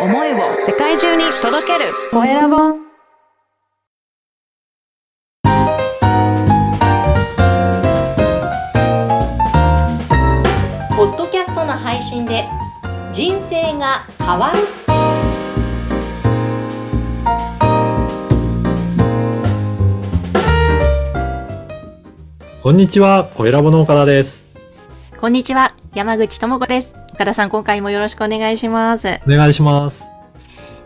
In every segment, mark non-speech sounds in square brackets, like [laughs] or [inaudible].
思いを世界中に届ける。コエラボポッドキャストの配信で人生が変わる。こんにちは、コエラボの岡田です。こんにちは。山口智子です岡田さん今回もよろしくお願いします、お願いします。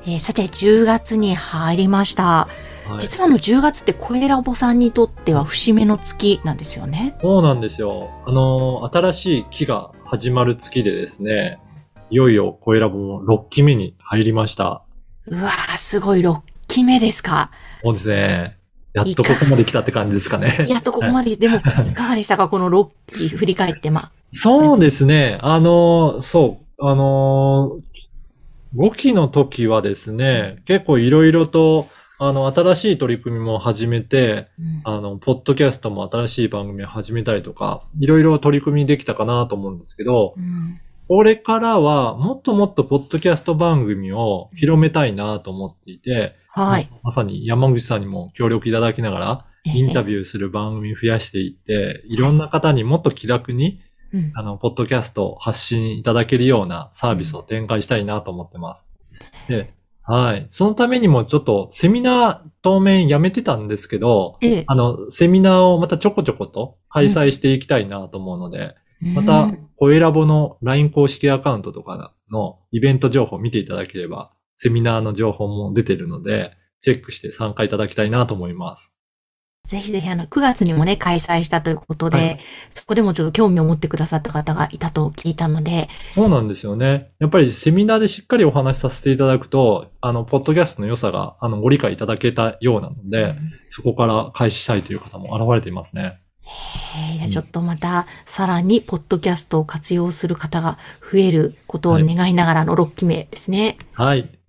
えーさて10月に入りましたはい、実はあの10月ってコエラボさんにとっては節目の月なんですよねそうなんですよ。あの、新しい期が始まる月でですね、いよいよコエラボも6期目に入りました。うわーすごい6期目ですかそうですね。やっとここまで来たって感じですかね。やっとここまで、でも、[laughs] いかがでしたかこの6期振り返って、まあ。そうですね。あの、そう、あの、5期の時はですね、結構いろいろと、あの、新しい取り組みも始めて、うんあの、ポッドキャストも新しい番組を始めたりとか、いろいろ取り組みできたかなと思うんですけど、うんこれからはもっともっとポッドキャスト番組を広めたいなと思っていて、はい。まさに山口さんにも協力いただきながら、インタビビューする番組増やしていって、いろんな方にもっと気楽に。うんあの、ポッドキャストを発信いただけるようなサービスを展開したいなと思ってます。で、はい。そのためにもちょっとセミナー当面やめてたんですけど、ええあの、セミナーをまたちょこちょこと開催していきたいなと思うので、まうたん、コエラボの LINE 公式アカウントとかのイベント情報を見ていただければ、セミナーの情報も出てるので、チェックして参加いただきたいなと思います。ぜひぜひ、あの、9月にもね、開催したということで、はいそこでもちょっと興味を持ってくださった方がいたと聞いたので、そうなんですよね。やっぱりセミナーでしっかりお話しさせていただくと、あの、ポッドキャストの良さが、あの、ご理解いただけたようなので、うんそこから開始したいという方も現れていますね。えーじゃあちょっとまた、さらに、ポッドキャストを活用する方が増えることを願いながらの6期目ですね。はい。あー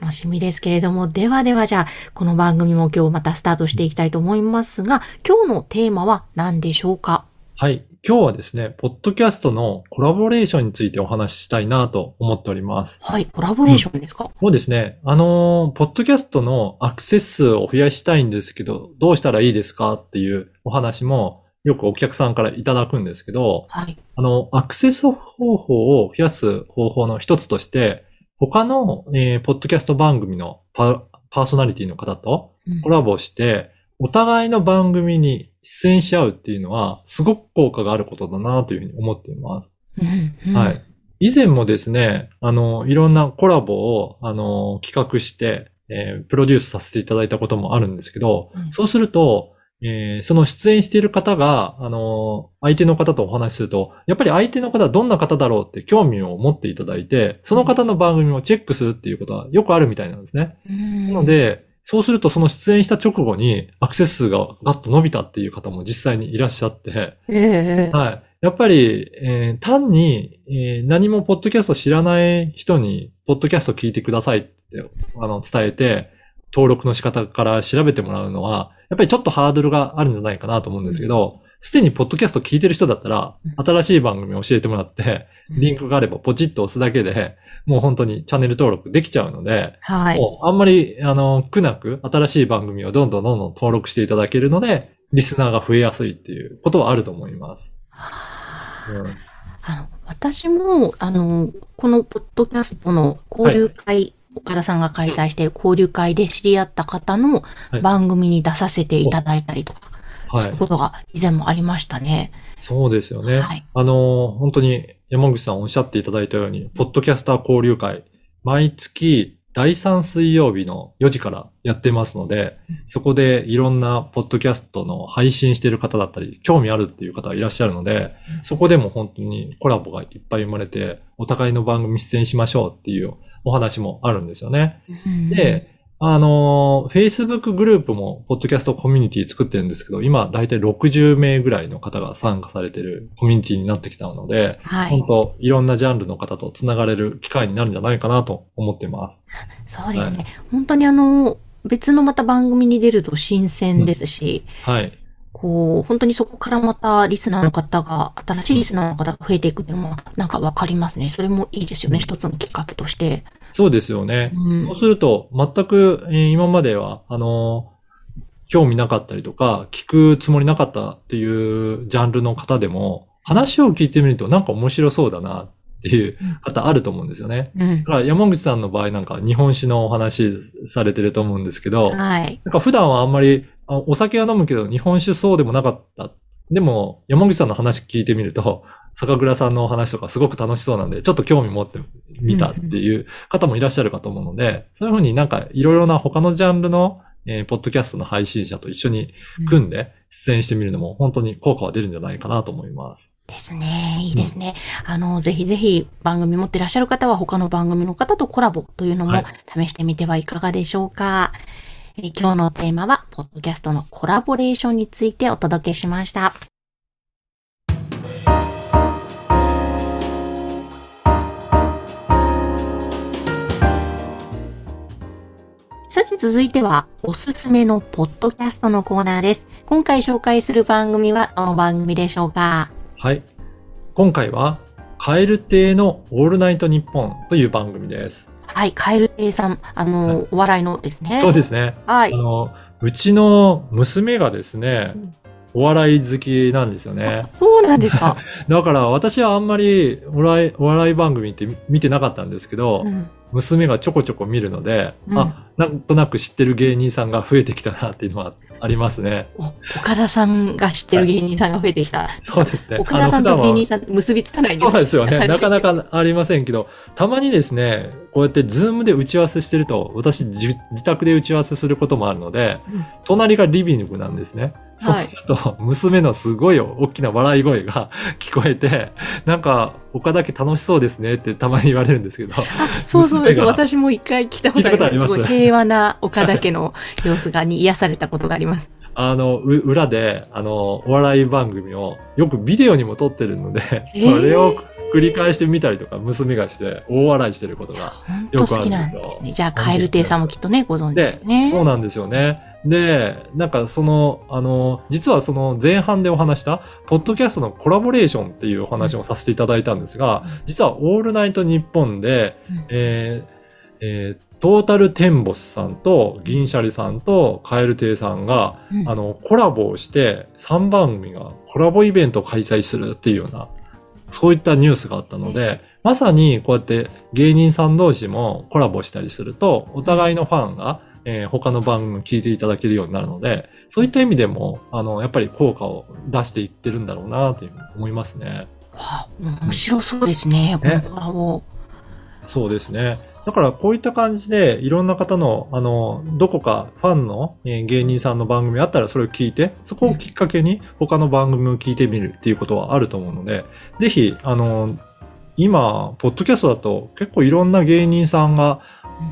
楽しみですけれども、ではではじゃあ、この番組も今日またスタートしていきたいと思いますが、今日のテーマは何でしょうか？はい。今日はですね、ポッドキャストのコラボレーションについてお話ししたいなと思っております。はい、コラボレーションですか、そうですね。あのー、ポッドキャストのアクセス数を増やしたいんですけど、どうしたらいいですかっていうお話もよくお客さんからいただくんですけど、はい。あの、アクセス方法を増やす方法の一つとして、他の、えーポッドキャスト番組のパパーソナリティの方とうんコラボして、お互いの番組に出演し合うっていうのは、すごく効果があることだなというふうに思っています。うんうんはい。以前もですね、あの、いろんなコラボを、あの、企画して、えープロデュースさせていただいたこともあるんですけど、うんそうすると、えーその出演している方が、あの、相手の方とお話しすると、やっぱり相手の方はどんな方だろうって興味を持っていただいて、その方の番組をチェックするっていうことはよくあるみたいなんですね。うんなので、そうするとその出演した直後にアクセス数がガッと伸びたっていう方も実際にいらっしゃって、ええはい。やっぱり、えー単に、えー何もポッドキャスト知らない人に、ポッドキャスト聞いてくださいって、あの、伝えて、登録の仕方から調べてもらうのは、やっぱりちょっとハードルがあるんじゃないかなと思うんですけど、すでにポッドキャスト聞いてる人だったらうん、新しい番組を教えてもらって、リンクがあればポチッと押すだけで、もう本当にチャンネル登録できちゃうので、はい。もうあんまり、あの、苦なく新しい番組をどんどんどんどん登録していただけるので、リスナーが増えやすいっていうことはあると思います。うん。あの、私も、あの、このポッドキャストの交流会、岡田さんが開催している交流会で知り合った方のはい番組に出させていただいたりとか、はいそういう。ことが以前もありましたね。そうですよね。はいあの、本当に山口さんおっしゃっていただいたように、ポッドキャスター交流会、毎月第3水曜日の4時からやってますのでうん、そこでいろんなポッドキャストの配信している方だったり、興味あるっていう方がいらっしゃるので、そこでも本当にコラボがいっぱい生まれて、お互いの番組出演しましょうっていうお話もあるんですよね。うんで、あの、Facebook グループも、ポッドキャストコミュニティ作ってるんですけど、今、だいたい60名ぐらいの方が参加されてるコミュニティになってきたので、はい本。当いろんなジャンルの方とつながれる機会になるんじゃないかなと思ってます。そうですね。本当にあの、別のまた番組に出ると新鮮ですし、はい。こう、本当にそこからまたリスナーの方が、新しいリスナーの方が増えていくっていうのも、なんかわかりますね。それもいいですよね。一つのきっかけとして。そうですよね。うんそうすると、全く、えー今までは、あのー興味なかったりとか、聞くつもりなかったっていうジャンルの方でも、話を聞いてみるとなんか面白そうだなっていう方あると思うんですよね。うんだ。から山口さんの場合なんか日本酒のお話されてると思うんですけど、はい。なんか普段はあんまり、あお酒は飲むけど日本酒そうでもなかった。でも山口さんの話聞いてみると、酒蔵さんのお話とかすごく楽しそうなんで、ちょっと興味持ってみたっていう方もいらっしゃるかと思うので、そういうふうになんかいろいろな他のジャンルの、えーポッドキャストの配信者と一緒に組んで出演してみるのも本当に効果は出るんじゃないかなと思います。ですね。いいですね。あの、ぜひぜひ番組持ってらっしゃる方は他の番組の方とコラボというのもはい試してみてはいかがでしょうか。え今日のテーマは、ポッドキャストのコラボレーションについてお届けしました。さて続いては、おすすめのポッドキャストのコーナーです。今回紹介する番組はどの番組でしょうか？はい。今回は、カエル亭のオールナイトニッポンという番組です。はい、カエル亭さん、あの、はいお笑いのですね。そうですね。はいあ。の、うちの娘がですねうん、お笑い好きなんですよね。そうなんですか。[laughs] だから私はあんまりお笑いお笑い番組って見てなかったんですけど、うん娘がちょこちょこ見るので、うんあ、なんとなく知ってる芸人さんが増えてきたなっていうのはありますね。お岡田さんが知ってる芸人さんが増えてきた。そうですね。岡田さんと芸人さん結びつかないそうですよね。なかなか。かありませんけど、たまにですね、こうやってズームで打ち合わせしてると、私自自宅で打ち合わせすることもあるので、うん隣がリビングなんですね。そうはいすると、娘のすごい大きな笑い声が [laughs] 聞こえて、なんか、他だけ楽しそうですねってたまに言われるんですけど、そうそうです。私も一回聞いたことあります。聞いたことありますすごい平和な岡田家の様子がに癒されたことがあります。あの、う裏で、あの、お笑い番組をよくビデオにも撮ってるので、へーそれを繰り返してみたりとか、娘がして大笑いしてることがよくあるんですよですね。じゃあ、カエル亭さんもきっとね、ご存知でですね。そうなんですよね。で、なんかその、あの、実はその前半でお話した、ポッドキャストのコラボレーションっていうお話をさせていただいたんですが、うん実はオールナイトニッポンで、うんえーえートータルテンボスさんと銀シャリさんとカエル亭さんが、うんあの、コラボをして3番組がコラボイベントを開催するっていうような、そういったニュースがあったので、まさにこうやって芸人さん同士もコラボしたりすると、お互いのファンが、えー他の番組を聞いていただけるようになるので、そういった意味でも、あの、やっぱり効果を出していってるんだろうなというふうに思いますね。面白そうですね。こねのコラボ。そうですね。だからこういった感じでいろんな方の、あの、どこかファンの、えー芸人さんの番組あったらそれを聞いて、そこをきっかけに他の番組を聞いてみるっていうことはあると思うので、ぜひ、あの、今、ポッドキャストだと結構いろんな芸人さんが、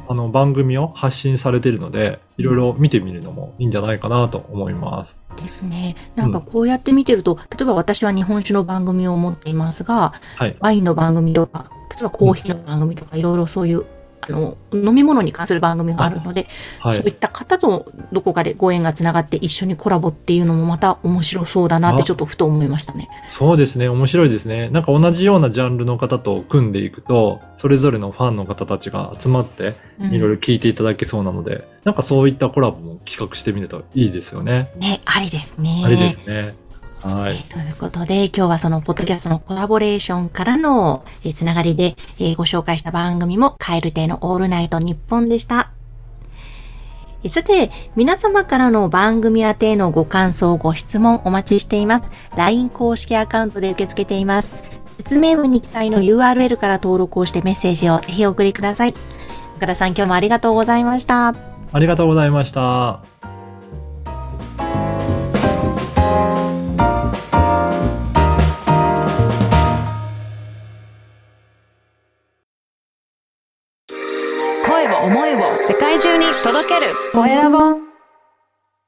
あの、番組を発信されているので、いろいろ見てみるのもいいんじゃないかなと思います。ですね。なんかこうやって見てると、例えば私は日本酒の番組を持っていますが、はい。ワインの番組とか、例えばコーヒーの番組とか、いろいろそういう、あの、飲み物に関する番組があるので、はい。そういった方とどこかでご縁がつながって一緒にコラボっていうのもまた面白そうだなってあちょっとふと思いましたね。そうですね。面白いですね。なんか同じようなジャンルの方と組んでいくと、それぞれのファンの方たちが集まって、うんいろいろ聞いていただけそうなので、なんかそういったコラボも企画してみるといいですよね。ね、ありですね。あれですね。はい。ということで、今日はそのポッドキャストのコラボレーションからの、えーつながりで、えーご紹介した番組も、カエル亭のオールナイト日本でした。えーさて、皆様からの番組宛てへのご感想、ご質問お待ちしています。LINE 公式アカウントで受け付けています。説明文に記載の URL から登録をしてメッセージをぜひお送りください。岡田さん、今日もありがとうございました。ありがとうございました。届ける。コエラボ。